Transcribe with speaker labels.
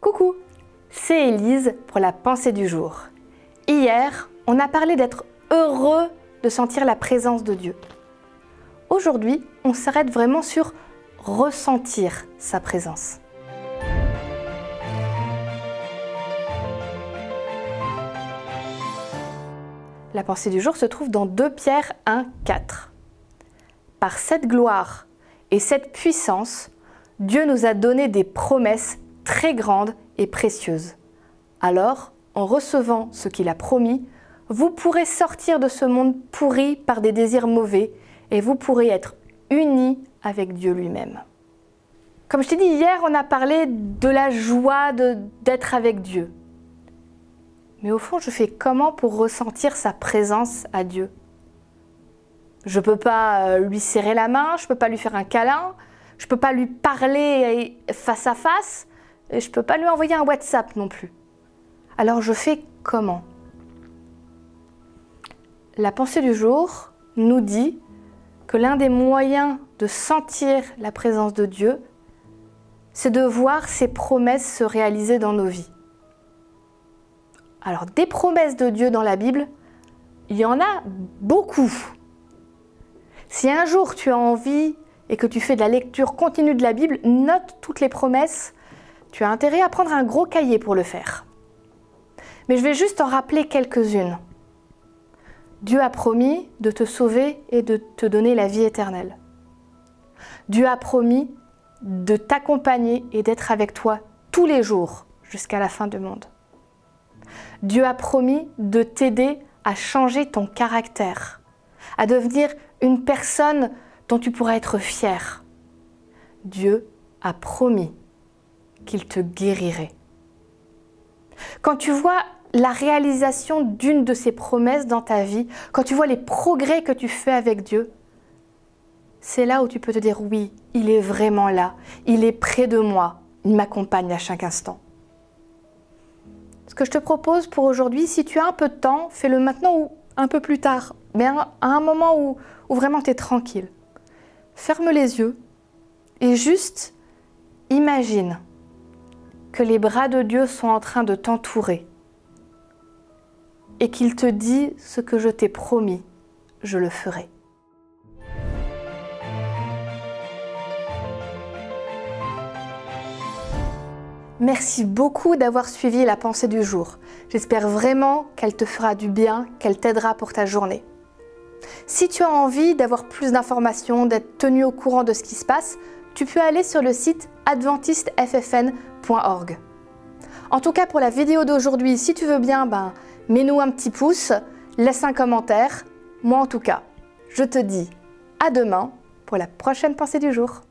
Speaker 1: Coucou, c'est Élise pour la pensée du jour. Hier, on a parlé d'être heureux de sentir la présence de Dieu. Aujourd'hui, on s'arrête vraiment sur ressentir sa présence. La pensée du jour se trouve dans 2 Pierre 1, 4. Par cette gloire et cette puissance, Dieu nous a donné des promesses très grandes et précieuses. Alors, en recevant ce qu'il a promis, vous pourrez sortir de ce monde pourri par des désirs mauvais et vous pourrez être unis avec Dieu lui-même. Comme je t'ai dit hier, on a parlé de la joie d'être avec Dieu. Mais au fond, je fais comment pour ressentir sa présence à Dieu? Je ne peux pas euh, lui serrer la main, je ne peux pas lui faire un câlin, je ne peux pas lui parler face à face, et je ne peux pas lui envoyer un WhatsApp non plus. Alors je fais comment? La pensée du jour nous dit que l'un des moyens de sentir la présence de Dieu, c'est de voir ses promesses se réaliser dans nos vies. Alors des promesses de Dieu dans la Bible, il y en a beaucoup. Si un jour tu as envie et que tu fais de la lecture continue de la Bible, note toutes les promesses. Tu as intérêt à prendre un gros cahier pour le faire. Mais je vais juste en rappeler quelques-unes. Dieu a promis de te sauver et de te donner la vie éternelle. Dieu a promis de t'accompagner et d'être avec toi tous les jours jusqu'à la fin du monde. Dieu a promis de t'aider à changer ton caractère, à devenir une personne dont tu pourras être fier. Dieu a promis qu'il te guérirait. Quand tu vois la réalisation d'une de ces promesses dans ta vie, quand tu vois les progrès que tu fais avec Dieu, c'est là où tu peux te dire oui, il est vraiment là, il est près de moi, il m'accompagne à chaque instant. Ce que je te propose pour aujourd'hui, si tu as un peu de temps, fais-le maintenant ou un peu plus tard, mais à un moment où, où vraiment tu es tranquille. Ferme les yeux et juste imagine que les bras de Dieu sont en train de t'entourer et qu'il te dit ce que je t'ai promis, je le ferai. Merci beaucoup d'avoir suivi la pensée du jour. J'espère vraiment qu'elle te fera du bien, qu'elle t'aidera pour ta journée. Si tu as envie d'avoir plus d'informations, d'être tenu au courant de ce qui se passe, tu peux aller sur le site adventisteffn.org. En tout cas pour la vidéo d'aujourd'hui, si tu veux bien, ben, mets-nous un petit pouce, laisse un commentaire. Moi en tout cas, je te dis à demain pour la prochaine pensée du jour.